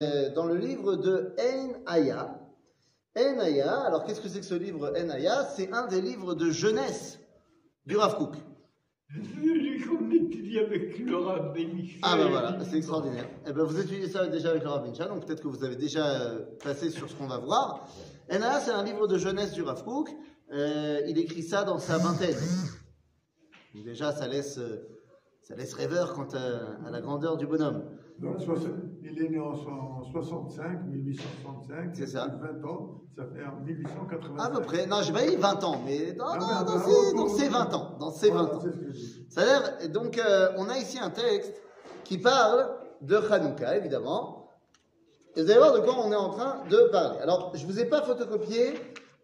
Euh, dans le livre de En Aya. En Aya, alors qu'est-ce que c'est que ce livre En Aya C'est un des livres de jeunesse du Rav Kook. qu'on étudie avec le Michel. Ah ben voilà, c'est extraordinaire. Eh ben, vous étudiez ça déjà avec le Rav Mincha, donc peut-être que vous avez déjà euh, passé sur ce qu'on va voir. En Aya, c'est un livre de jeunesse du Rav Kook. Euh, il écrit ça dans sa vingtaine. Déjà, ça laisse, ça laisse rêveur quant à, la grandeur du bonhomme. Soix- il est né en so- 65, 1865. C'est ça. Il a 20 ans, ça fait en 1885. À peu près. Non, j'ai pas dit 20 ans, mais dans, Ah, dans- dans ses, dans ses oh. 20 ans. Dans ses 20 Voilà, ans. Ça a l'air. Donc, euh, on a ici un texte qui parle de Hanouka, évidemment. Et vous allez voir de quoi on est en train de parler. Alors, je vous ai pas photocopié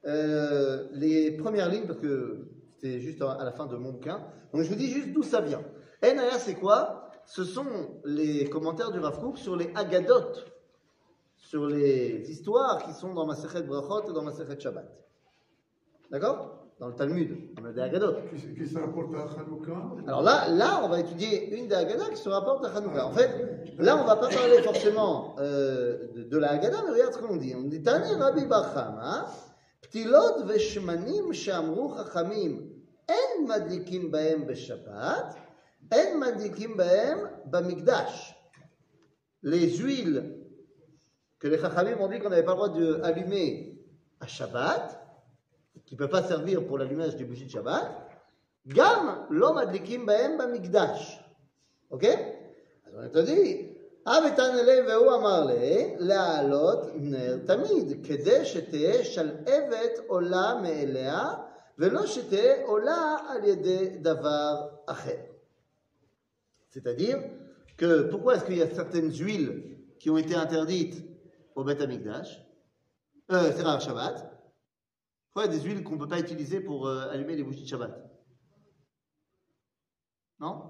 euh, les premières lignes parce que c'était juste à la fin de mon bouquin. Donc, je vous dis juste d'où ça vient. NAR, c'est quoi? ce sont les commentaires du Rav sur les agadotes, sur les histoires qui sont dans Masechet Brachot et dans Masechet Shabbat. D'accord? Dans le Talmud, on a des agadotes. Qui, se rapporte à Hanouka? Alors là, là, on va étudier une des qui se rapporte à Hanouka. En fait, là, on ne va pas parler forcément euh, de, la agada, mais regarde ce qu'on dit. On dit Tani Rabbi Barchama, Ptilot veshmanim shamru chachamim, en madlikin baem beshabbat, בשבת, אין מדליקים בהם במקדש. Les huiles que les chachamim ont dit qu'on n'avait pas le droit d'allumer à Shabbat, qui ne peut pas servir pour l'allumage des bougies de Shabbat, גם לא מדליקים בהם במקדש. אוקיי? אז הוא תגיד, אבטן אלי והוא אמר לי, להעלות נר תמיד, כדי שתהא שלהבת עולה מאליה, ולא שתהא עולה על ידי דבר אחר. C'est-à-dire que pourquoi est-ce qu'il y a certaines huiles qui ont été interdites au Beth Amikdash euh, C'est rare, Shabbat. Pourquoi il y a des huiles qu'on ne peut pas utiliser pour euh, allumer les bougies de Shabbat? Non?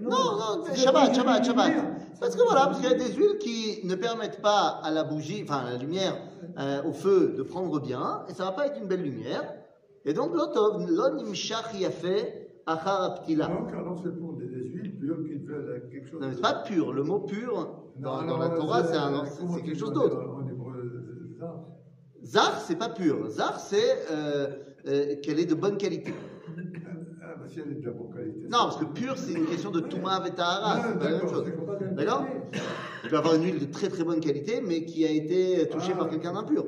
Non, non, c'est Shabbat, Shabbat, Shabbat. Parce que voilà, parce qu'il y a des huiles qui ne permettent pas à la bougie, enfin à la lumière, euh, au feu, de prendre bien, et ça va pas être une belle lumière. Et donc, l'otov, l'onimshach yafé achar aptila. Donc, alors c'est pour des, des huiles pures qui veulent quelque chose. Non, mais c'est pas pur. Le mot pur, dans, Non, dans non, la Torah, c'est quelque chose d'autre. En hébreu, ça. Zar, c'est pas pur. Zar, c'est euh, euh, qu'elle est de bonne qualité. Ah, bah, si elle est de la bonne qualité. Non, parce que pur, c'est une question de Touma et Tahara. Ah, C'est pas la même d'accord, chose. d'accord. Tu peux avoir une huile de très très bonne qualité, mais qui a été touchée Ah. par quelqu'un d'impur.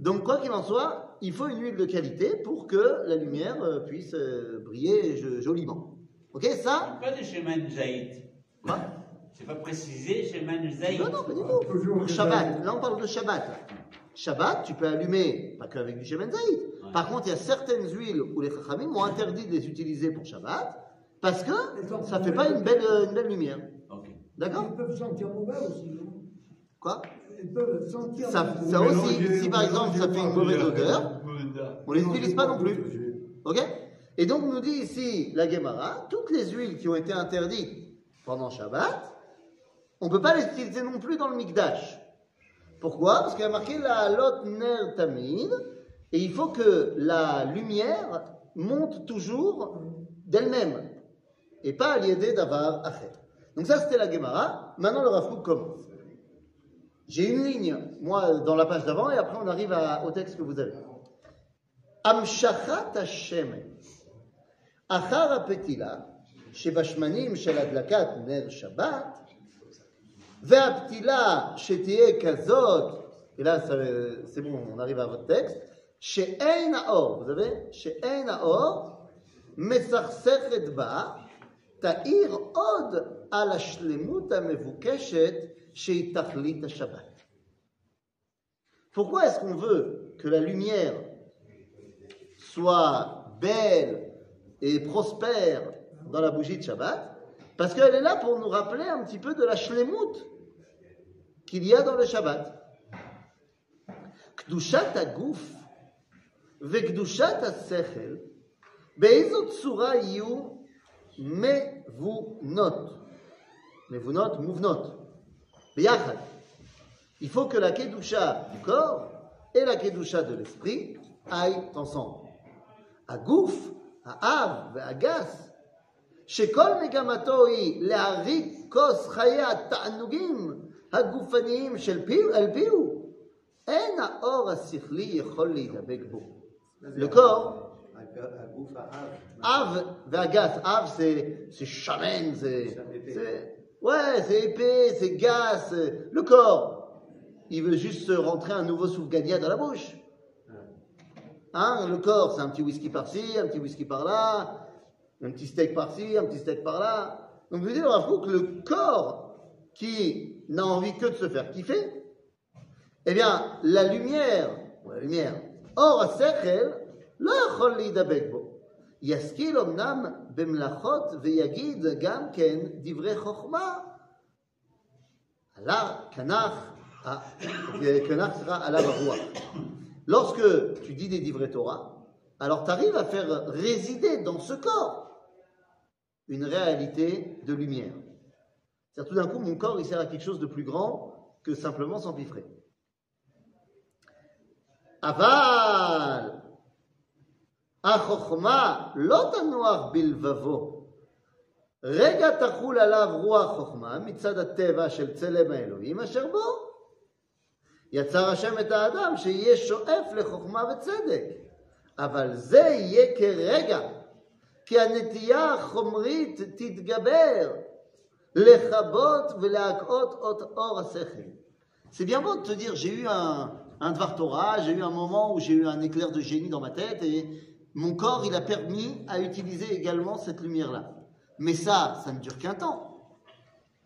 Donc, quoi qu'il en soit, il faut une huile de qualité pour que la lumière euh, puisse euh, briller jo- joliment. Ok, ça Pas de chemin Zaïd. Quoi C'est pas précisé chemin Zaïd. Non, non, pas du Ah, tout. toujours Pour Shabbat, là on parle de Shabbat. Shabbat, tu peux allumer, pas qu'avec du Shemen Zaïd. Ouais. Par contre, il y a certaines huiles où les Chachamim ont interdit de les utiliser pour Shabbat parce que ça fait pas une belle, euh, une belle lumière. D'accord Ils peuvent sentir mauvais aussi. non Quoi Ils peuvent sentir Ça, mauvais. ça aussi, si par exemple ça fait une mauvaise odeur, on les utilise pas non plus. Ok Et donc nous dit ici la Gemara, toutes les huiles qui ont été interdites pendant Shabbat, on ne peut pas les utiliser non plus dans le Mikdash. Pourquoi? Parce qu'il y a marqué la lot ner tamid, et il faut que la lumière monte toujours d'elle-même, et pas à l'idée d'avoir acher. Donc ça, c'était la Gemara. Maintenant, le Rafouk commence. J'ai une ligne, moi, dans la page d'avant, et après, on arrive au texte que vous avez. Amshachat Hashem. Achar apetila. שבשמנים של הדלקת נר שבת והפתילה שתהיה כזאת, et là ça- c'est bon, on arrive à votre texte, שאין האור, vous savez, שאין האור מסכסכת בה, תאיר עוד על השלמות המבוקשת שהיא תכלית השבת. Pourquoi est-ce qu'on veut que la lumière soit belle et prospère dans la bougie de Shabbat, parce qu'elle est là pour nous rappeler un petit peu de la shlemut qu'il y a dans le Shabbat. קדושת הגוף וקדושת השכל, באיזו צורה יהיו מבונות? מבונות, מובנות, ביחד. Il faut que la kedusha du corps et la kedusha de l'esprit aillent ensemble. הגוף, האב והגס, שכל מגמתו היא להריק כוס חיי התענוגים הגופניים של פיו, אל פיהו, אין האור השכלי יכול להידבק בו. Le corps, הגוף האב. Av, Vagat, Av, c'est c'est chamen, c'est. c'est- Ouais, c'est épais, c'est gaz. c'est- Le corps, il veut juste se rentrer un nouveau soufgania dans la bouche. Hein, le corps, c'est un petit whisky par-ci, un petit whisky par-là, un petit steak par-ci, un petit steak par-là. Donc vous dites, que le corps qui n'a envie que de se faire kiffer, eh bien, la lumière, ou la lumière, or sechel, la lidabekbo. Yaskil omnam bemlachot veyagid gam ken divre chochma. Allah, kanach, ah, kanach sera Allah Lorsque tu dis des divrei Torah, alors tu arrives à faire résider dans ce corps une réalité de lumière. C'est-à-dire tout d'un coup, mon corps, il sert à quelque chose de plus grand que simplement s'empiffrer. Aval, החוכמה לא תנוח בלבבו. רגע תחול עליו רוח חוכמה מצד הטבע של צלם האלוהים אשר בו. יצר השם את האדם שיהיה שואף לחוכמה וצדק, אבל זה יהיה כרגע, כי הנטייה החומרית תתגבר, לכבות ולהקהות את אור השכל. C'est bien beau de te dire, j'ai eu un, un Dvar Torah, j'ai eu un moment où j'ai eu un éclair de génie dans ma tête et mon corps, il a permis à utiliser également cette lumière-là. Mais ça, ça ne dure qu'un temps.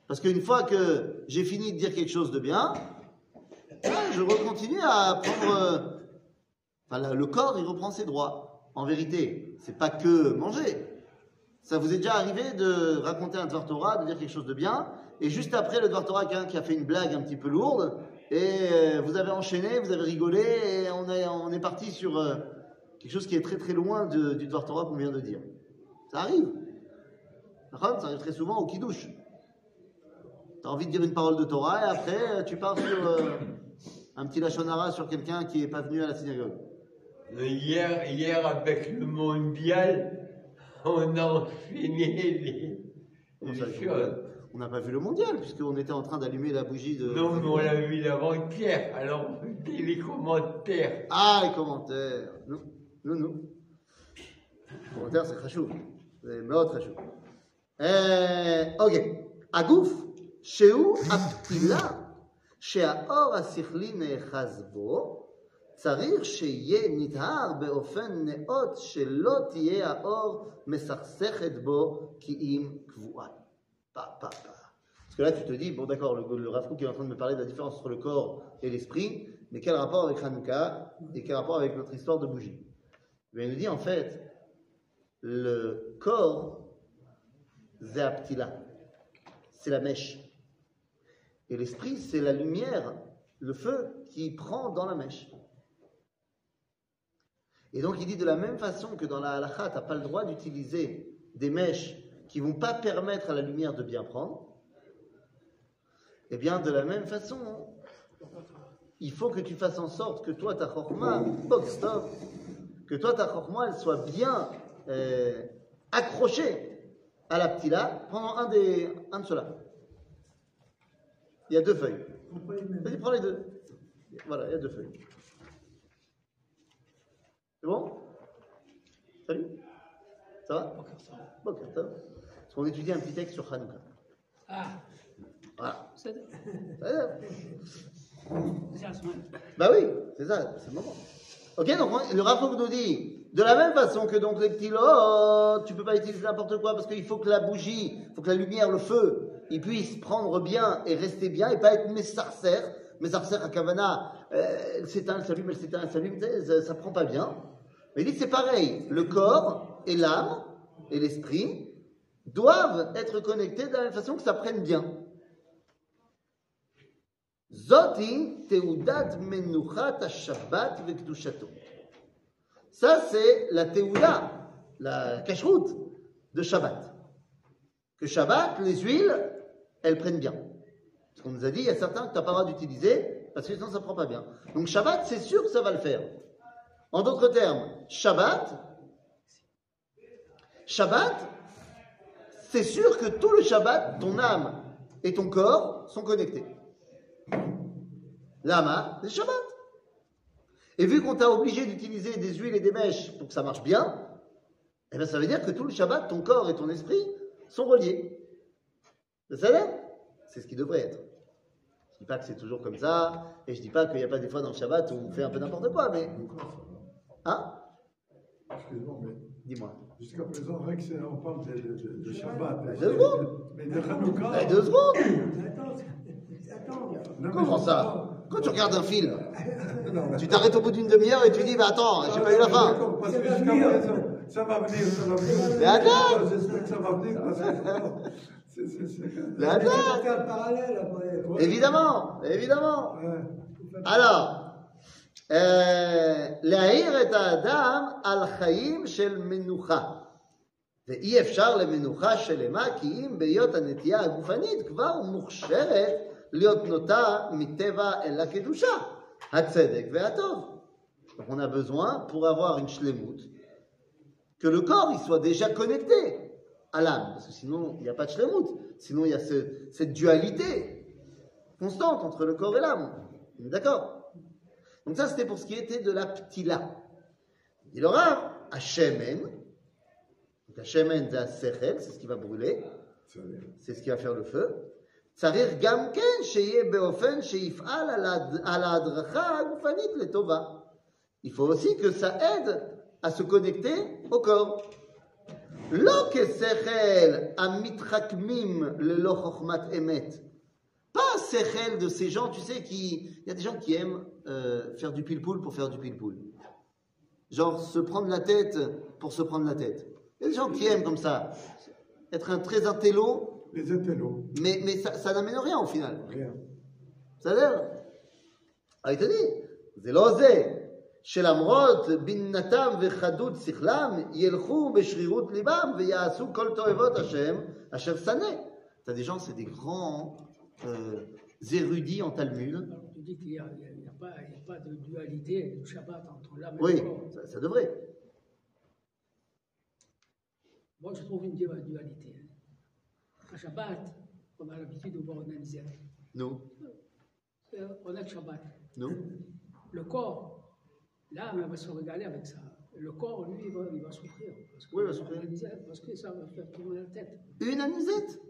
Parce qu'une fois que j'ai fini de dire quelque chose de bien, ouais, je recontinue à prendre. le corps, il reprend ses droits. En vérité, c'est pas que manger. Ça vous est déjà arrivé de raconter un Dvar Torah, de dire quelque chose de bien, et juste après le Dvar Torah, quelqu'un qui a fait une blague un petit peu lourde, et euh, vous avez enchaîné, vous avez rigolé, et on est, parti sur euh, quelque chose qui est très très loin du Dvar Torah qu'on vient de dire. Ça arrive. Ça arrive très souvent au Kiddush. Tu as envie de dire une parole de Torah, et après, euh, tu pars sur un petit lachonara sur quelqu'un qui n'est pas venu à la synagogue. Hier, hier, avec le mondial, on a enchaîné les, Comment les ça, choses. On n'a pas vu le mondial, puisqu'on était en train d'allumer la bougie de. Non, mais on l'a vu l'avant-hier, alors dès les commentaires. Ah, les commentaires. Non, non, non. Les commentaires, c'est חשוב. זה מאוד חשוב. אה, אוקיי. הגוף, שהוא הפתילה שהאור השכלי נאחז בו, צריך שיהיה נטהר באופן נאות שלא תהיה האור מסכסכת בו כי אם קבועה. Pa, pa, pa. Parce que là, tu te dis, bon, d'accord, le, le Rav Kook est en train de me parler de la différence entre le corps et l'esprit, mais quel rapport avec Hanouka et quel rapport avec notre histoire de bougie Mais il nous dit, en fait, le corps, c'est Aptila, c'est la mèche. Et l'esprit, c'est la lumière, le feu qui prend dans la mèche. Et donc, il dit de la même façon que dans la halakha, tu n'as pas le droit d'utiliser des mèches qui vont pas permettre à la lumière de bien prendre. Eh bien, de la même façon, il faut que tu fasses en sorte que toi, ta chorma, stop, que toi, ta chorma, elle soit bien euh, accrochée à la ptila pendant un, des, un de ceux-là. Il y a deux feuilles. Vas-y, prends les deux. Voilà, il y a deux feuilles. C'est bon? Salut Ça va? Bon, ça va. Parce qu'on étudie un petit texte sur Hanouka. Ah, Voilà. c'est Ça. Bah oui, c'est ça, c'est le moment. Ok, donc on- le rapport nous dit, de la même façon que donc les petits lots, tu peux pas utiliser n'importe quoi parce qu'il faut que la bougie, il faut que la lumière, le feu, il puisse prendre bien et rester bien et pas être messarcer. Messarcer à Kavana, euh, elle s'éteint, elle s'allume, elle s'éteint, elle s'allume, ça, ça prend pas bien. Il dit que c'est pareil, le corps et l'âme et l'esprit doivent être connectés de la même façon que ça prenne bien. Zoti teudat menuchat Shabbat vekdushato. Ça, c'est la teuda, la cacheroute de Shabbat. Que Shabbat, les huiles, elles prennent bien. Parce qu'on nous a dit, il y a certains que tu n'as pas le droit d'utiliser, parce que sinon ça ne prend pas bien. Donc Shabbat, c'est sûr que ça va le faire. En d'autres termes, Shabbat, Shabbat, c'est sûr que tout le Shabbat, ton âme et ton corps sont connectés. Lama, c'est Shabbat. Et vu qu'on t'a obligé d'utiliser des huiles et des mèches pour que ça marche bien, eh bien ça veut dire que tout le Shabbat, ton corps et ton esprit sont reliés. C'est ce qui devrait être. Je dis pas que c'est toujours comme ça, et je dis pas qu'il n'y a pas des fois dans le Shabbat où on fait un peu n'importe quoi, mais... Hein Excuse-moi, mais Dis-moi. jusqu'à présent, on parle de, de, de- de Shabbat. Bah, deux secondes. Mais de Hanouka. Eh, deux secondes Attends, attends. Mais- Comment ça Quand tu regardes un film, mais- tu t'arrêtes au bout d'une demi-heure et tu dis, bah attends, j'ai pas eu la fin. D'accord, Parce que Ça va jusqu'à venir. présent, ça va venir, ça va venir. Mais attends J'espère que ça va venir parce que Mais Mais attends. Évidemment, évidemment. Alors, להעיר את האדם על חיים של מנוחה. ואי אפשר למנוחה שלמה, כי אם בהיות הנטייה הגופנית כבר מוכשרת להיות נוטה מטבע אל הקדושה, הצדק והטוב. Donc on a besoin, pour avoir une shlemut, que le corps il soit déjà connecté à l'âme. Parce que sinon, il n'y a pas de shlemut. Sinon, il y a ce- cette dualité constante entre le corps et l'âme. On est D'accord Donc ça, c'était pour ce qui était de la ptila. Il aura à shemen. Donc à shemen, c'est à sechel, c'est ce qui va brûler. Ça vient. c'est ce qui va faire le feu. צריך גם כן שיהיה באופן שיפעל על ההד- על ההדרכה הגופנית לטובה. Il faut aussi que ça aide à se connecter au corps. לא כשכל המתחכמים ללא חוכמת אמת. Pas sechel de ces gens, tu sais, qui... Il y a des gens qui aiment euh, faire du pile-poule pour faire du pile-poule. Genre se prendre la tête pour se prendre la tête. Il y a des gens qui aiment comme ça. Être un très intello, Les intellos, mais, mais ça, ça n'amène rien au final. rien. בסדר? היית לי, זה לא זה. שלמרות בינתם וחדות שכלם, ילכו בשרירות ליבם ויעשו כל תועבות השם אשר שנא. T'as des gens, c'est des grands euh, érudits en Talmud. Alors, tu dis qu'il n'y a, pas, de dualité du Shabbat entre l'âme et Oui, le corps. ça, ça devrait. Moi, je trouve une du- dualité. À Shabbat, on a l'habitude de voir une anisette. Nous, Euh, On a le Shabbat. nous. Le corps, l'âme, va se régaler avec ça. Le corps, lui, il va, il va souffrir. Parce que, Oui, il va souffrir. Parce que ça va faire tourner la tête. Une anisette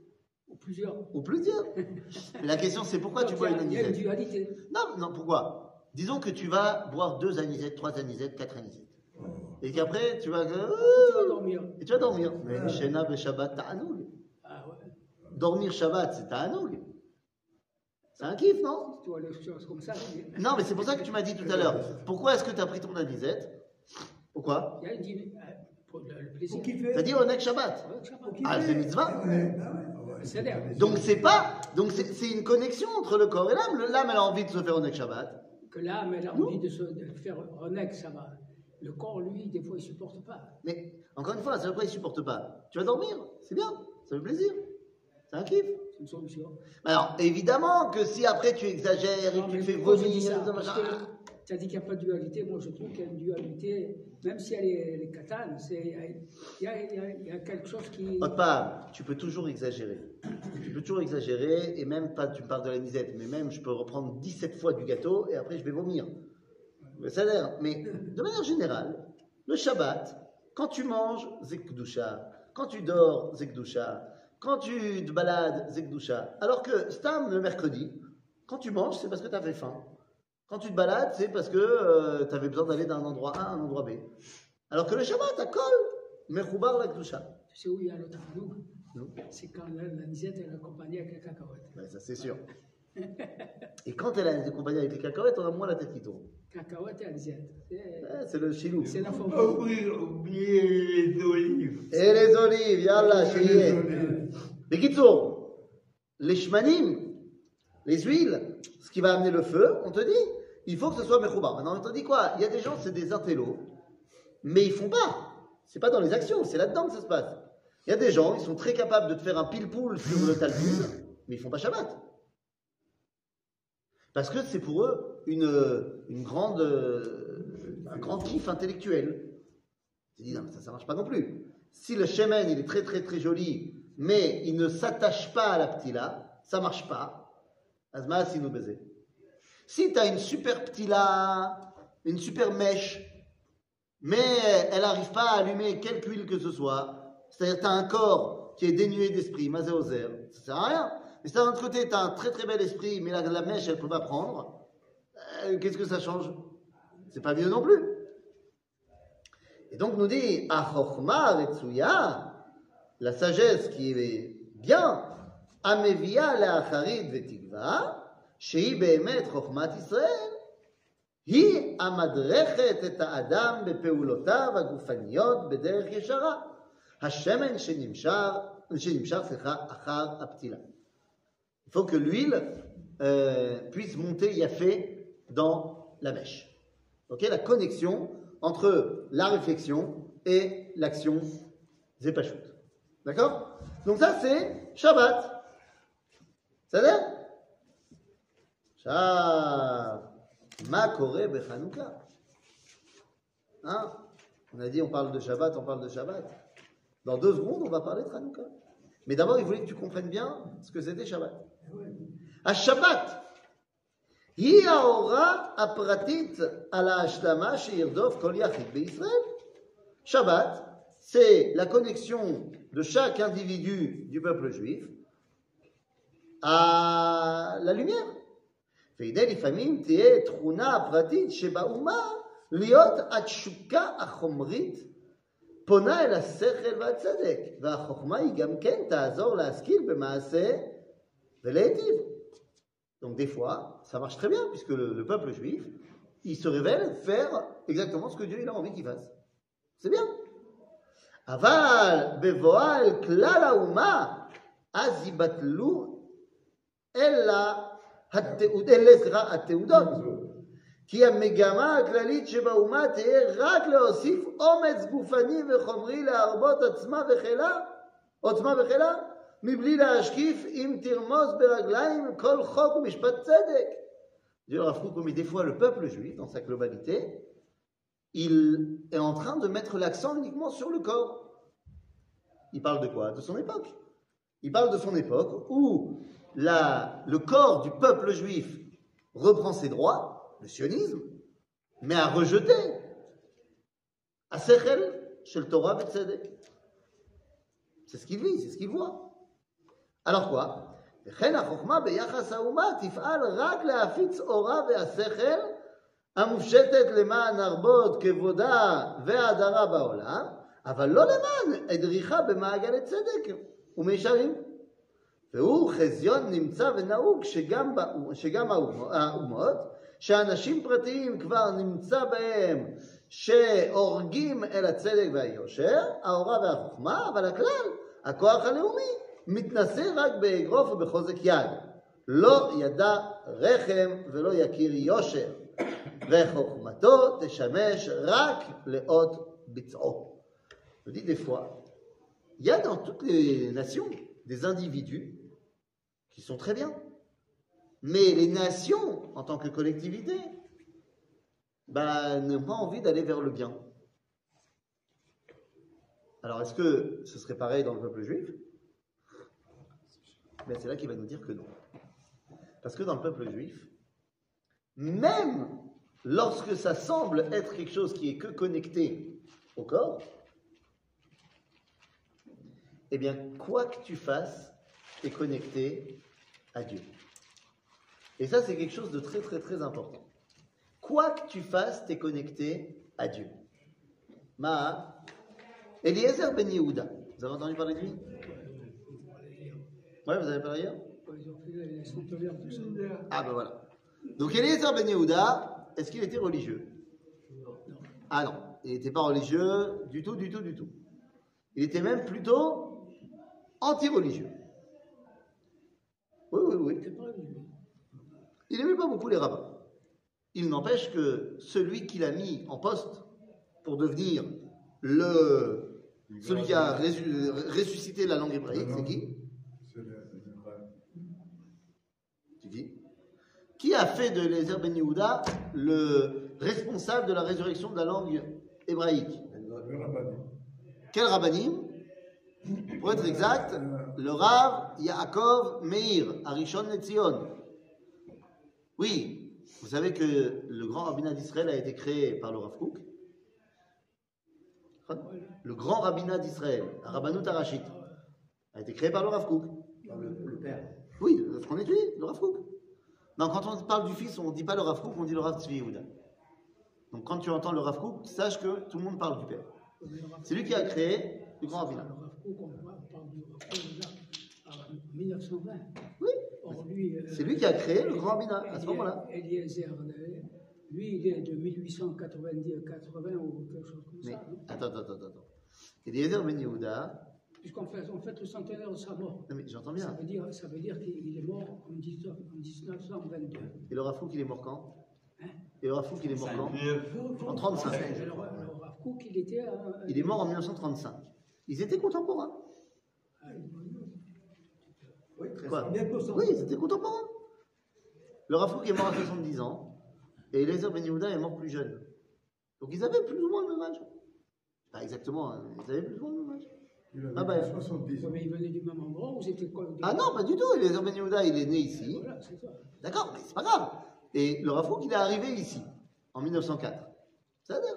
Ou plusieurs. Ou plusieurs. Mais la question, c'est pourquoi tu bois une a- Il y a une anisette dualité. Non, non, pourquoi? Disons que tu vas boire deux anisettes, trois anisettes, quatre anisettes. Et qu'après, tu vas... Tu vas dormir. Et tu vas dormir. Mais be Shabbat ta'anoug. Ah ouais. Dormir Shabbat, c'est ta'anoug. C'est un kiff, non? Tu vois les choses comme ça. mais Non, mais c'est pour ça que tu m'as dit tout à l'heure. Pourquoi est-ce que tu as pris ton anisette? Pourquoi? Il y a une euh, pour le, le plaisir. Pour kiffer. Tu as dit Onek Shabbat. Pour kiffer. Ah, c'est mitzvah. Ouais, bah ouais. Donc c'est pas... Donc c'est une connexion entre le corps et l'âme. L'âme, elle a envie de se faire Onek Shabbat. que l'âme, elle a envie de se faire ça va. Le corps, lui, des fois, il ne supporte pas. Mais encore une fois, c'est pourquoi il supporte pas. Tu vas dormir, c'est bien, ça fait plaisir. C'est un kiff. Une solution. Alors, évidemment que si après tu exagères et que tu fais vomir, dit qu'il n'y a pas de dualité. Moi, je trouve qu'il y a une dualité, même si elle est, elle est catane, il y a, quelque chose qui. Tu peux toujours exagérer. Tu peux toujours exagérer, et même pas, tu me parles de la misette, mais même je peux reprendre 17 fois du gâteau et après je vais vomir. Mais ça l'air. Mais de manière générale, le Shabbat, quand tu manges, Zekdusha. Quand tu dors, Zekdusha. Quand tu te balades, Zekdusha. Alors que Stam, le mercredi, quand tu manges, c'est parce que tu avais faim. Quand tu te balades, c'est parce que tu avais besoin d'aller d'un endroit A à un endroit B. Alors que le Shabbat, à Kol, Mechoubar la Kdusha. Tu sais où il y a l'autre nous Non C'est quand la, la nisette est accompagnée avec la cacahuète. Ouais, ça c'est sûr. Et quand elle a accompagné avec les cacahuètes, on a moins la tête qui tourne. Cacahuète et anisette. C'est le chilou. c'est la forme. Oubliez, oubliez les olives. Et les olives, yallah, Les olives. Les kitsour, les shmanim, les huiles, ce qui va amener le feu, on te dit, il faut que ce soit mechoubar. Maintenant, on dit quoi? Il y a des gens, c'est des intellos, mais ils font pas. C'est pas dans les actions, c'est là-dedans que ça se passe. Il y a des gens, ils sont très capables de te faire un pile-poule sur le Talmud, mais ils font pas Shabbat. Parce que c'est pour eux une, une grande, euh, un grand kiff intellectuel. Ils disent, non, mais ça, ça marche pas non plus. Si le shemen, il est très, très, très joli, mais il ne s'attache pas à la ptila, ça marche pas. Azma, si nous baiser. Si tu as une super ptila, une super mèche, mais elle n'arrive pas à allumer quelque huile que ce soit, c'est-à-dire tu as un corps qui est dénué d'esprit, mazéozer, ça sert à rien. Mais si d'un autre côté, tu as un très très bel esprit, mais la, la mèche, elle peut pas prendre, euh, qu'est-ce que ça change? C'est pas mieux non plus. Et donc nous dit, Retsuya, la sagesse qui est bien, Amevia Leacharit Vetigva, שהיא באמת חוכמת ישראל, היא המדרכת את האדם בפעולותיו הגופניות בדרך ישרה, השמן שנמשך, שנמשך סליחה, אחר הפתילה. Il faut que l'huile euh, puisse monter yafé dans la mèche. Ok, la connexion entre la réflexion et l'action zépachut. D'accord Donc ça c'est Shabbat. Ça l'air Shav. Ma Kore Bechanouka. Hein On a dit on parle de Shabbat, on parle de Shabbat. Dans deux secondes, on va parler de Hanouka. Mais d'abord, il voulait que tu comprennes bien ce que c'était Shabbat. השבת היא ההוראה הפרטית על ההשלמה שירדוף כל יחיד בישראל. Shabbat, c'est la connexion de chaque individu du peuple juif à la lumière. והנה לפעמים תהיה תכונה פרטית שבאומה להיות התשוקה החומרית פונה אל השכל והצדק, והחוכמה היא גם כן תעזור להשכיל במעשה ולהיטיב. Donc des fois, ça marche très bien, puisque le, le peuple juif, il se révèle faire exactement ce que Dieu il a envie qu'il fasse. C'est bien. אבל בבואה אל כלל האומה, אז ייבטלו אלא התעוד, אלה סליחה, התעודות. כי המגמה הכללית שבאומה תהיה רק להוסיף אומץ גופני וחומרי להרבות עצמה וחילה, עוצמה וחילה, מבלי להשקיף אם תרמוס ברגליים כל חוק ומשפט צדק. Dieu Rav Kook, mais des fois le peuple juif, dans sa globalité, il est en train de mettre l'accent uniquement sur le corps. Il parle de quoi De son époque. Il parle de son époque où la, le corps du peuple juif reprend ses droits, le sionisme, mais a rejeté à Sechel, chez le Torah et Tzedek. C'est ce qu'il vit, c'est ce qu'il voit. Alors quoi וכן החוכמה ביחס האומה תפעל רק להפיץ אורה והשכל המופשטת למען הרבות כבודה והדרה בעולם, אבל לא למען הדריכה במעגלי צדק ומישרים. והוא חזיון נמצא ונהוג שגם, שגם האומות, שאנשים פרטיים כבר נמצא בהם שהורגים אל הצדק והיושר, האורה והחוכמה, אבל הכלל, הכוח הלאומי, מתנשא רק באגרוף ובחוזק יד. לא ידע רחם ולא יכיר יושר, וחוכמתו תשמש רק לאות ביצעו. Je dis des les nations des individus qui sont très bien. Mais les nations, en tant que collectivité, ben, n'ont pas envie d'aller vers le bien. Alors, est-ce que ce serait pareil dans le peuple juif? C'est là qu'il va nous dire que non. Parce que dans le peuple juif, même lorsque ça semble être quelque chose qui est que connecté au corps, eh bien, quoi que tu fasses, tu es connecté à Dieu. Et ça, c'est quelque chose de très, très, très important. Quoi que tu fasses, tu es connecté à Dieu. Ma, Eliezer Ben Yehuda, vous avez entendu parler de lui? Ouais, vous avez parlé hier. Ah ben voilà. Donc Eliezer Ben Yehuda, est-ce qu'il était religieux? Ah non, il n'était pas religieux du tout, du tout, du tout. Il était même plutôt anti-religieux. Oui, oui, oui. Il n'aimait pas beaucoup les rabbins. Il n'empêche que celui qui l'a mis en poste pour devenir le, celui qui a ressuscité la langue hébraïque, c'est qui? C'est dis Qui? A fait de Eliezer Ben Yehuda le responsable de la résurrection de la langue hébraïque? Le rabbin. Quel rabbinim? Pour être exact, le Rav Yaakov Meir, Arishon Letzion. Oui, Vous savez que le grand rabbinat d'Israël a été créé par le Rav Kook. Le grand rabbinat d'Israël, Rabbanut Arashit, a été créé par le Rav Kook. Le, le père. Oui, ce qu'on étudie, le Rav Kook. Non, quand on parle du fils, on ne dit pas le Rav Kook, on dit le Rav Tzvi Yehuda. Donc quand tu entends le Rav Kook, sache que tout le monde parle du père. C'est lui qui a créé le grand rabbinat. Le Kook déjà en 1920. Oui, euh, c'est lui qui a créé le grand rabbinat à ce moment-là. Eliezer, euh, lui, il est de 1890 80 ou quelque chose comme Mais ça. non attends, attends, attends, attends. Eliezer Ben Yehuda, Puisqu'on fait, on fait le centenaire de sa mort. non mais j'entends Ça bien. veut dire, ça veut dire qu'il est mort en 19 en 1922. Et le Rav Kook, il est mort quand? Hein? Et le Rav Kook, il est mort quand? En 35. Et le, le Rav Kook, il était. à- Il est mort en 1935. Ils étaient contemporains. Oui, très Quoi Oui, ils étaient contemporains. Le Rav Kook est mort à 70 ans et Eliezer Ben Yehuda est mort plus jeune. Donc ils avaient plus ou moins le même âge. Pas exactement, hein, ils avaient plus ou moins le même âge. Il avait Ah bah, 70 ans. Mais il venait du même endroit ou c'était quoi Ah non, pas du tout. Eliezer Ben Yehuda, il est né ici. Voilà, ça. D'accord, mais c'est pas grave. Et le Rav Kook, il est arrivé ici, en 1904. Ça dire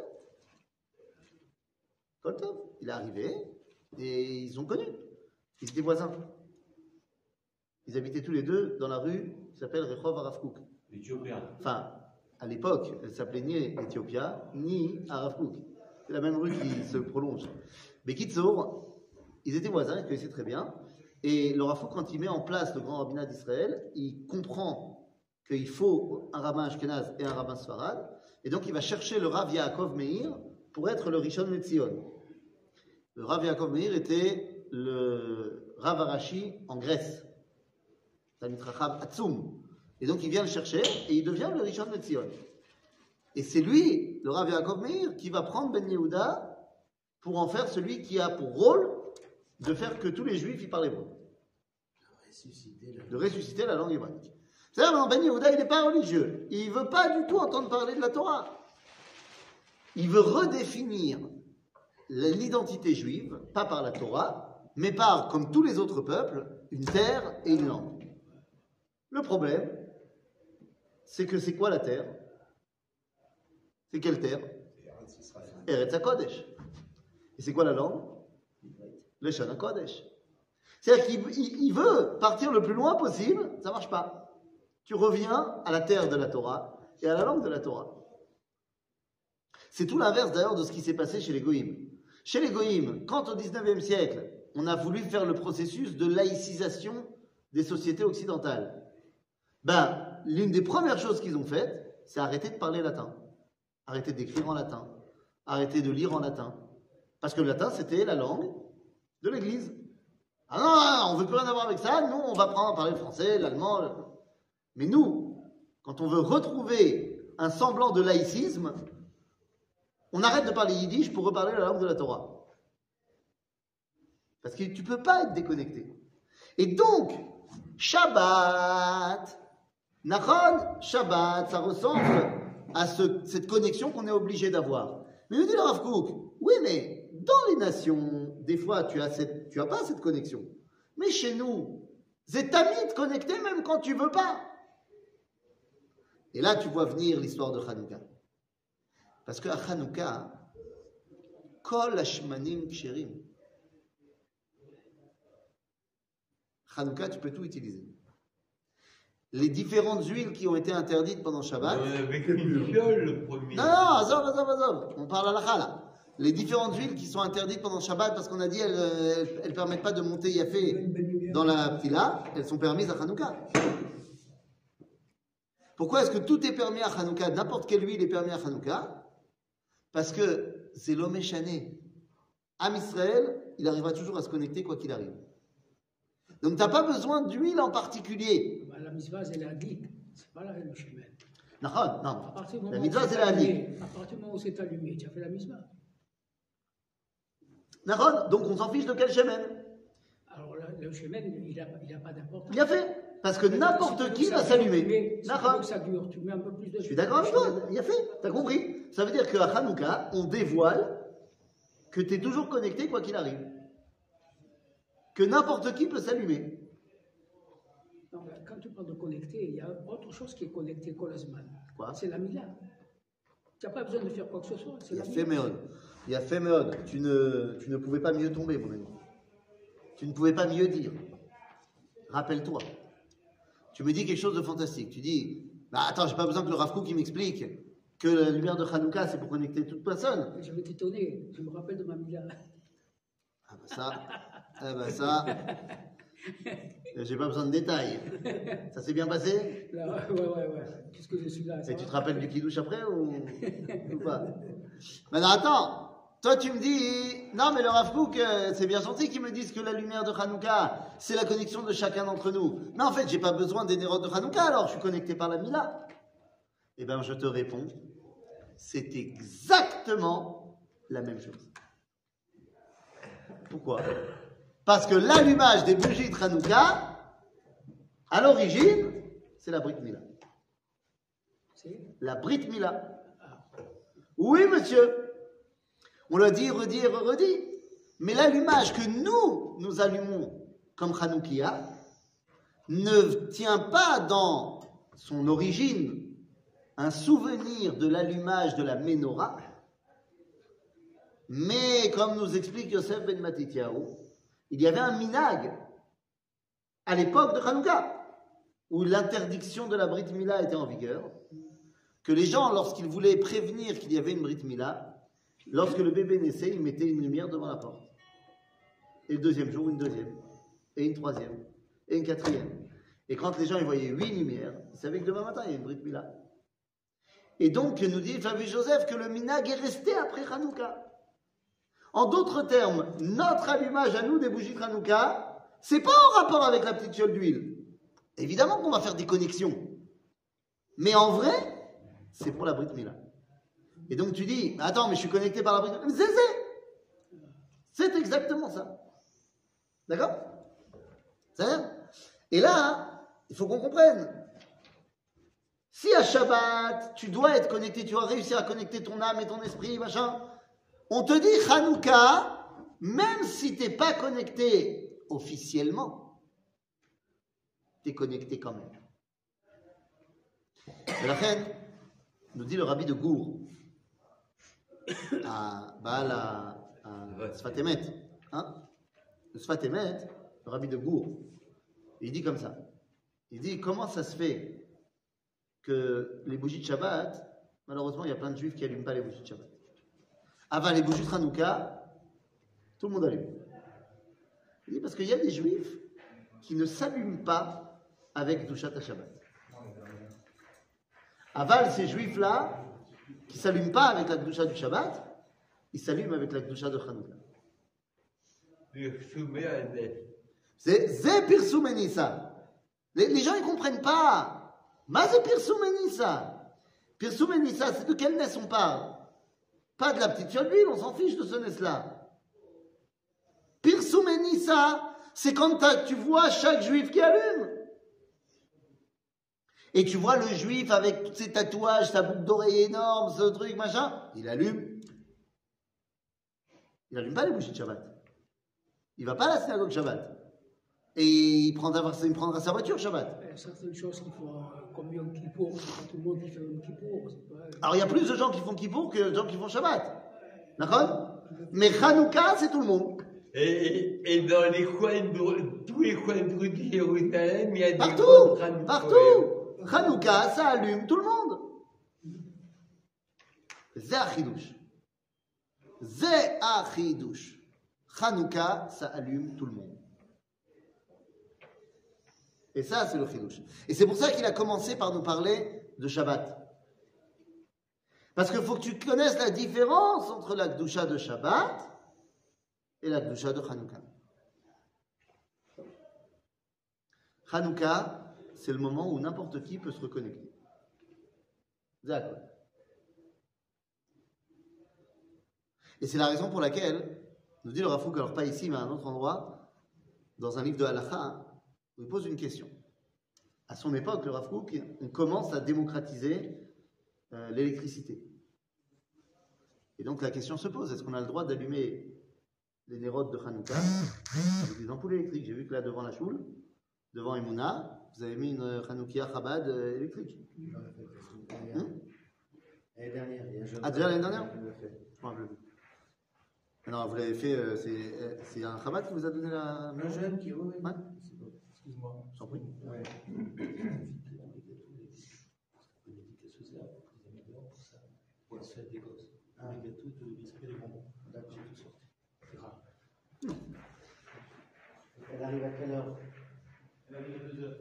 Koltov, il est arrivé et ils ont connu. Ils étaient voisins. Ils habitaient tous les deux dans la rue qui s'appelle Rehov. L'Éthiopien. Enfin, à l'époque, elle s'appelait ni Ethiopia, ni Arav Kook. C'est la même rue qui se prolonge. Mais Kitsour, ils étaient voisins, ils connaissaient très bien. Et le Rav Kook, quand il met en place le grand rabbinat d'Israël, il comprend qu'il faut un rabbin Ashkenaz et un rabbin Sfarad. Et donc, il va chercher le Rav Yaakov Meir pour être le Rishon Metzion. Le Rav Yaakov Meir était le Rav Arashi en Grèce. Atzum. Et donc, il vient le chercher et il devient le Rishon Metzion. Et c'est lui, le Rav Yaakov Meir, qui va prendre Ben Yehuda pour en faire celui qui a pour rôle de faire que tous les juifs y parlent hébreu. De ressusciter la langue hébraïque. C'est-à-dire, Ben Yehuda, il n'est pas religieux. Il ne veut pas du tout entendre parler de la Torah. Il veut redéfinir l'identité juive, pas par la Torah, mais par, comme tous les autres peuples, une terre et une langue. Le problème, c'est que c'est quoi la terre? C'est quelle terre? Eretz HaKodesh. Et c'est quoi la langue? Le Shana Kodesh. C'est-à-dire qu'il il- il veut partir le plus loin possible, ça marche pas. Tu reviens à la terre de la Torah et à la langue de la Torah. C'est tout l'inverse d'ailleurs de ce qui s'est passé chez les Goïms. Chez les Goïms, quand au 19e siècle, on a voulu faire le processus de laïcisation des sociétés occidentales, ben, l'une des premières choses qu'ils ont faites, c'est arrêter de parler latin, arrêter d'écrire en latin, arrêter de lire en latin. Parce que le latin, c'était la langue de l'Église. Ah non, non, on veut plus rien avoir avec ça, nous, on va prendre à parler le français, l'allemand. le- Mais nous, quand on veut retrouver un semblant de laïcisme, on arrête de parler yiddish pour reparler la langue de la Torah. Parce que tu peux pas être déconnecté. Et donc, Shabbat, Nachon, Shabbat, ça ressemble à ce- cette connexion qu'on est obligé d'avoir. Mais nous dit le Rav Kook, oui, mais dans les nations, des fois, tu as, pas cette connexion. Mais chez nous, c'est de connecter même quand tu veux pas. Et là, tu vois venir l'histoire de Hanouka. Parce que à Hanouka, Kol Hashmanim Ksherim. Hanouka, tu peux tout utiliser. Les différentes huiles qui ont été interdites pendant Shabbat. Euh, avec une fiole, le premier. Non, non, azov, azov, azov. On parle à la là. Les différentes huiles qui sont interdites pendant Shabbat parce qu'on a dit elles ne elles, permettent pas de monter Yafé dans la Ptila, elles sont permises à Hanouka. Pourquoi est-ce que tout est permis à Hanouka? N'importe quelle huile est permise à Hanouka Parce que c'est l'homme échané. Am Israël, il arrivera toujours à se connecter quoi qu'il arrive. Donc tu n'as pas besoin d'huile en particulier. Bah, la mitzvah, c'est la dit. C'est pas la, le chemin. Non, À partir du moment La mitzvah, c'est la allumé, À partir du moment où c'est allumé, tu as fait la mitzvah. Nahon, donc on s'en fiche de quel chemin Alors le chemin, il n'a il a pas d'importance. Bien fait. Parce que n'importe qui va s'allumer. Si tu veux Nahon. que ça dure, tu mets un peu plus de Je suis d'accord avec toi. Il a fait. T'as compris Ça veut dire qu'à Hanouka, on dévoile que tu es toujours connecté quoi qu'il arrive. Que n'importe qui peut s'allumer. Quand tu parles de connecter, il y a autre chose qui est connecté Kolasman. Quoi? C'est la Mila. Tu n'as pas besoin de faire quoi que ce soit. Il y a la fait Mila. méode. Il y a fait méode. Tu ne, tu ne pouvais pas mieux tomber, mon ami. Tu ne pouvais pas mieux dire. Rappelle-toi. Tu me dis quelque chose de fantastique. Tu dis, bah, attends, j'ai pas besoin que le Rav il m'explique que la lumière de Hanouka, c'est pour connecter toute personne. Je vais t'étonner. Je me rappelle de ma Mila. Ah bah ça, ah bah ça, j'ai pas besoin de détails. Ça s'est bien passé? Là, ouais, ouais, ouais. Puisque je suis là. Et tu te rappelles du kidouche après ou, ou pas? Maintenant, attends. Toi, tu me dis, non, mais le Rav euh, c'est bien gentil qu'ils me disent que la lumière de Hanouka, c'est la connexion de chacun d'entre nous. Mais en fait, j'ai pas besoin des nérodes de Hanouka, alors je suis connecté par la Mila. Eh bien, je te réponds, c'est exactement la même chose. Pourquoi? Parce que l'allumage des bougies de Hanouka, à l'origine, c'est la Brit Mila. La Brit Mila. Oui, monsieur. On l'a dit, redit et redit. Mais l'allumage que nous, nous allumons comme Hanoukia, ne tient pas dans son origine un souvenir de l'allumage de la menorah, mais comme nous explique Yosef Ben Matityahu, il y avait un minag à l'époque de Hanouka, où l'interdiction de la Brit Mila était en vigueur, que les gens, lorsqu'ils voulaient prévenir qu'il y avait une Brit Mila, lorsque le bébé naissait, ils mettaient une lumière devant la porte. Et le deuxième jour, une deuxième. Et une troisième. Et une quatrième. Et quand les gens voyaient huit lumières, ils savaient que demain matin, il y a une Brit Mila. Et donc, nous dit Fabien Joseph que le minag est resté après Hanouka. En d'autres termes, notre allumage à nous des bougies de Hanouka, c'est pas en rapport avec la petite fiole d'huile. Évidemment qu'on va faire des connexions. Mais en vrai, c'est pour la Brit Mila. Et donc tu dis, attends, mais je suis connecté par la Brit Mila. C'est, exactement ça. D'accord? C'est. Et là, il faut qu'on comprenne. Si à Shabbat, tu dois être connecté, tu dois réussir à connecter ton âme et ton esprit, machin, on te dit Hanouka, même si tu n'es pas connecté officiellement, tu es connecté quand même. La reine, nous dit le rabbi de Gour, à Baal à, hein, le Sfat Emet, le rabbi de Gour, il dit comme ça. Il dit comment ça se fait que les bougies de Shabbat, malheureusement, il y a plein de juifs qui n'allument pas les bougies de Shabbat. Avant les bougies de Hanouka, tout le monde allume. Il dit parce qu'il y a des juifs qui ne s'allument pas avec Dushat Shabbat. Aval, ces juifs-là, qui ne s'allument pas avec la Dusha du Shabbat, ils s'allument avec la Dusha de Hanouka. C'est Pirsoumenissa. Les, les gens, ils comprennent pas. Ma Zé Pirsoumenissa. Pirsoumenissa, c'est de quelle naisse on parle Pas de la petite fiole on s'en fiche de ce naisse-là. Pirsoumenissa, c'est quand tu vois chaque juif qui allume. Et tu vois le juif avec ses tatouages, sa boucle d'oreille énorme, ce truc, machin, il allume. Il allume pas les bougies de Shabbat. Il va pas à la synagogue Shabbat. Et il prendra, sa voiture Shabbat. Il y a certaines qu'il faut, comme Yom Kippour, c'est pas tout le monde qui fait Yom Kippour. c'est pas- Alors il y a plus de gens qui font Kippour que de gens qui font Shabbat. D'accord? Mais Hanouka, c'est tout le monde. Et, et dans les coins de, tous les coins de rue de Jérusalem, il y a des Partout Hanouka. Partout Hanouka, ça allume tout le monde. C'est Achidouche. C'est Achidouche. Hanouka, ça allume tout le monde. Et ça, c'est le Chidouche. Et c'est pour ça qu'il a commencé par nous parler de Shabbat. Parce qu'il faut que tu connaisses la différence entre la Gdusha de Shabbat et la Gdusha de Hanouka. Hanouka, c'est le moment où n'importe qui peut se reconnecter. D'accord. Et c'est la raison pour laquelle, nous dit le Rafouk, alors pas ici, mais à un autre endroit, dans un livre de Halacha, pose une question. À son époque, le Rafouk, on commence à démocratiser euh, l'électricité. Et donc la question se pose, est-ce qu'on a le droit d'allumer les nérodes de Hanouka avec des ampoules électriques J'ai vu que là, devant la choule, devant Emouna, vous avez mis une euh, Hanoukia Chabad euh, électrique. Hein L'année dernière, jeune. Ah, déjà l'année dernière qui l'a fait. Je m'en rappelle plus. Non, vous l'avez fait, c'est un Chabad qui vous a donné la. Un jeune qui, oui, oui. Ouais. Excuse-moi. J'en prie. Ouais. Pour se faire des gosses. Ah. Les gâteaux, les biscuits, les bonbons. D'accord. J'ai tout sorti. C'est rare. Elle arrive à quelle heure? Elle a mis il y a deux heures.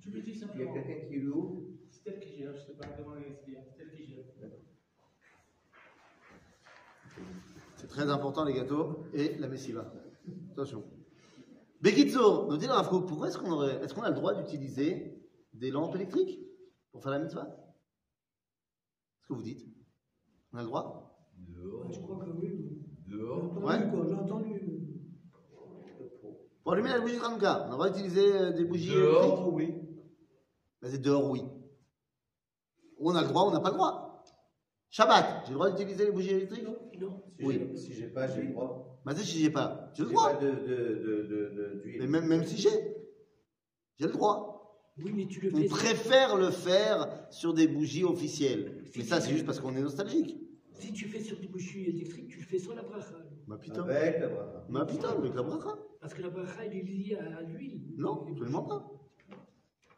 Tu me dis Il y a simplement. quelqu'un qui loue. C'est elle qui gère, je ne sais pas demander ce qu'il y a. C'est elle qui gère. C'est très important les gâteaux et la messiva. Attention. Bekitso, nous dit Rav Kook, pourquoi est-ce qu'on aurait, est-ce qu'on a le droit d'utiliser des lampes électriques pour faire la mitzvah? Qu'est-ce que vous dites? On a le droit? Dehors. Je crois que oui. Dehors. Ouais. quoi, j'ai entendu. Pour allumer la bougie de on a le droit d'utiliser euh, des bougies Dehors, électriques? oui. Bah, c'est dehors, oui. Ou on a le droit, ou on n'a pas le droit. Shabbat, j'ai le droit d'utiliser les bougies électriques? Non. Si Oui. j'ai- Si j'ai pas, j'ai le droit. Bah, si j'ai pas, j'ai le droit. pas de, de, de, de, de- d'huile. Mais même, même si j'ai, j'ai le droit. Oui, mais tu le On fais. préfère le faire sur des bougies officielles. Mais ça, c'est juste parce qu'on est nostalgique. Si tu fais sur des bougies électriques, tu le fais sur la bracha. Ma putain. Avec la bracha. Ma putain, avec la bracha. Parce que la bracha, elle est liée à l'huile. Non, absolument pas.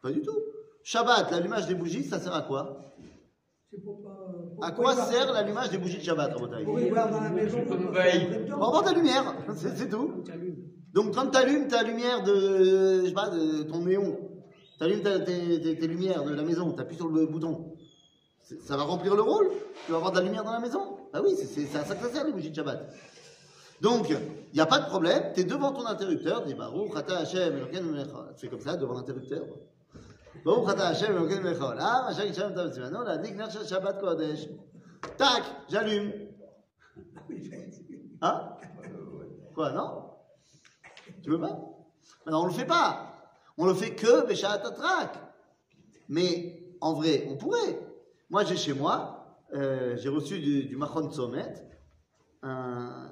Pas du tout. Shabbat, l'allumage des bougies, ça sert à quoi? Pour pas. pour À quoi sert l'allumage des bougies de Shabbat, Rabotai Pour y voir dans la maison. Pour avoir de la lumière, c'est tout. Donc quand tu allumes ta lumière de, je sais pas, de ton néon, tu allumes tes, tes- tes lumières de la maison, tu appuies sur le bouton, ça va remplir le rôle? Tu vas avoir de la lumière dans la maison? Bah oui, c'est à ça que ça sert les bougies de Shabbat. Donc, il n'y a pas de problème, tu es devant ton interrupteur, tu dis Baruch Hashem. Tu fais comme ça devant l'interrupteur. Baruch Ata Hashem Elokeinu melech haolam, Hashem Yisrael Tav Tzivano, la dik ner shel Shabbat Kodesh. Tac, j'allume. Hein Quoi, non Tu veux pas Maintenant, on le fait pas. On le fait que Béchat Tatrak. Mais en vrai, on pourrait. Moi, j'ai chez moi, euh, j'ai reçu du, du Tzomet, un-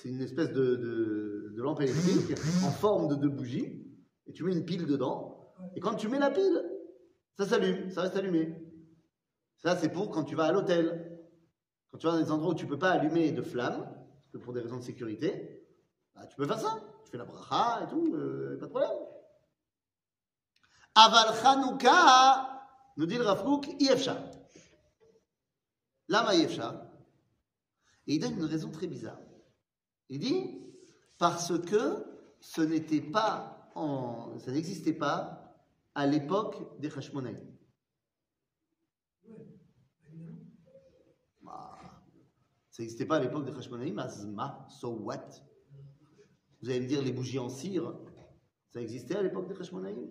c'est une espèce de, de- de lampe électrique en forme de deux bougies, et tu mets une pile dedans, et quand tu mets la pile, ça s'allume, ça reste allumé. Ça, c'est pour quand tu vas à l'hôtel. Quand tu vas dans des endroits où tu peux pas allumer de flammes, parce que pour des raisons de sécurité, bah, tu peux faire ça. Tu fais la bracha et tout, euh, pas de problème. Aval Chanouka, nous dit le Rav Kook, Yefcha. Lama Yefcha. Et il donne une raison très bizarre. Il dit, parce que ce n'était pas, ça n'existait pas à l'époque des Hashmonaïm. Bah, ça n'existait pas à l'époque des Hashmonaïm, Azma, so what? Vous allez me dire, les bougies en cire, ça existait à l'époque des Hashmonaïm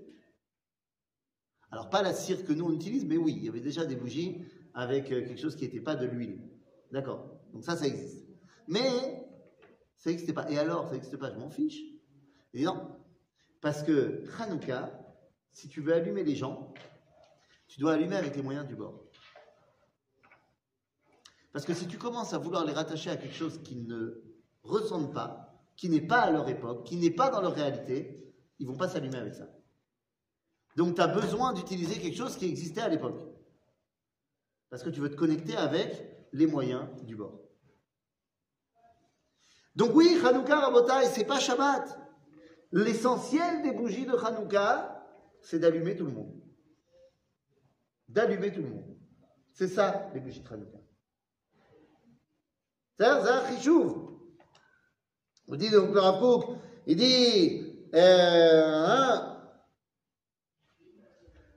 Alors, pas la cire que nous on utilise, mais oui, il y avait déjà des bougies avec euh, quelque chose qui n'était pas de l'huile. D'accord Donc ça, ça existe. Mais ça n'existait pas. Et alors, ça n'existe pas, je m'en fiche. Dit non. Parce que Hanouka, si tu veux allumer les gens, tu dois allumer avec les moyens du bord. Parce que si tu commences à vouloir les rattacher à quelque chose qui ne ressemble pas, qui n'est pas à leur époque, qui n'est pas dans leur réalité, ils vont pas s'allumer avec ça. Donc tu as besoin d'utiliser quelque chose qui existait à l'époque. Parce que tu veux te connecter avec les moyens du bord. Donc oui, Hanouka Rabotai, c'est pas Shabbat. L'essentiel des bougies de Hanouka, c'est d'allumer tout le monde. D'allumer tout le monde. C'est ça, les bougies de Hanouka. C'est ça, Chishouv. On dit donc le Rav Kook, il dit, euh, hein,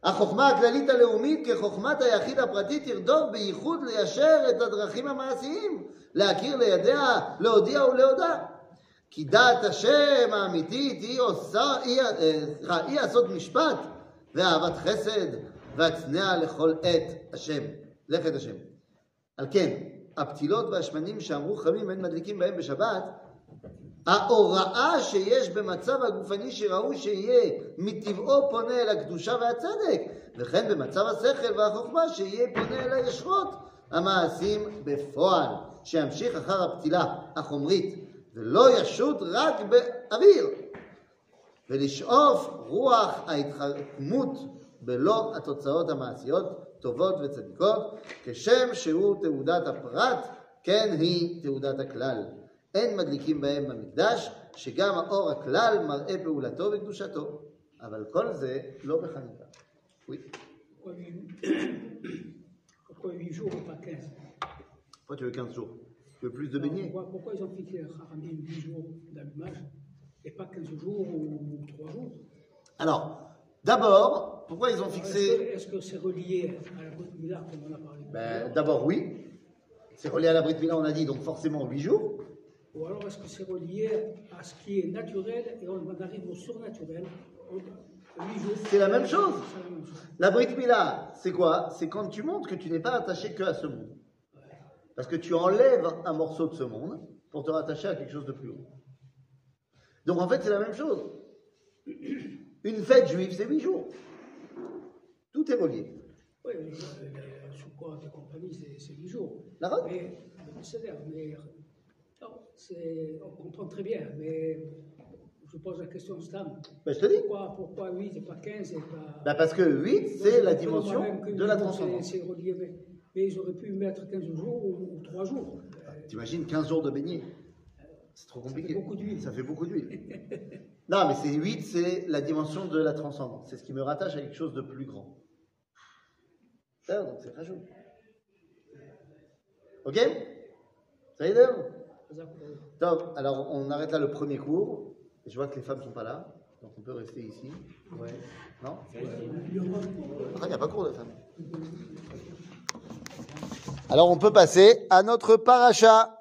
החוכמה הכללית הלאומית כחוכמת היחיד הפרטי תרדוף בייחוד ליישר את הדרכים המעשיים, להכיר, לידע, להודיע ולהודע. כי דעת השם האמיתית היא עושה, היא, אה, סליחה, היא לעשות משפט ואהבת חסד והצנע לכל עת השם, לכת השם. על כן, הפתילות והשמנים שאמרו חמים אין מדליקים בהם בשבת, ההוראה שיש במצב הגופני שראוי שיהיה מטבעו פונה אל הקדושה והצדק, וכן במצב השכל והחוכמה שיהיה פונה אל הישרות המעשים בפועל, שימשיך אחר הפתילה החומרית, ולא ישוט רק באוויר. ולשאוף רוח ההתחכמות בלא התוצאות המעשיות, טובות וצדיקות, כשם שהוא תעודת הפרט, כן היא תעודת הכלל. אין מדליקים בהם במקדש, שגם האור הכלל מראה פעולתו וקדושתו. אבל כל זה לא בחנוכה. Pourquoi huit- Pourquoi 8 jours et pas 15 Pourquoi tu veux 15 jours Plus de beignets pourquoi, pourquoi ils ont fixé Haramim 8 jours d'allumage et pas 15 jours ou 3 jours? Alors, d'abord, pourquoi ils ont fixé Est-ce que c'est relié à la Brit Mila comme on a parlé Ben, D'abord, oui. C'est relié à la Brit Mila, on a dit, donc forcément 8 jours. Ou alors est-ce que c'est relié à ce qui est naturel et on arrive au surnaturel au- 8 jours? C'est la même chose. C'est la même chose. La Brit Mila, c'est quoi? C'est quand tu montres que tu n'es pas attaché que à ce monde. Parce que tu enlèves un morceau de ce monde pour te rattacher à quelque chose de plus haut. Donc en fait, c'est la même chose. Une fête juive, c'est 8 jours. Tout est relié. Oui, les, les Sukkot et compagnie, c'est 8 jours. La robe Mais, mais non, on comprend très bien, mais je pose la question Stam. Ben, je te dis. Pourquoi, pourquoi 8 et pas 15 et pas... Ben, parce que 8, Moi, c'est la dimension de la huit transcendance. C'est relié, mais, mais auraient pu mettre 15 jours ou, ou 3 jours. Euh, T'imagines 15 jours de beignets C'est trop compliqué. beaucoup d'huile. Ça fait beaucoup d'huile. non, mais c'est 8, c'est la dimension de la transcendance. C'est ce qui me rattache à quelque chose de plus grand. Ça, donc c'est rajout. Ok? Ça y est d'ailleurs Top. Alors, on arrête là le premier cours. Je vois que les femmes ne sont pas là. Donc, on peut rester ici. Ouais. Non? Ah, il n'y a pas cours de femmes. Alors, on peut passer à notre paracha.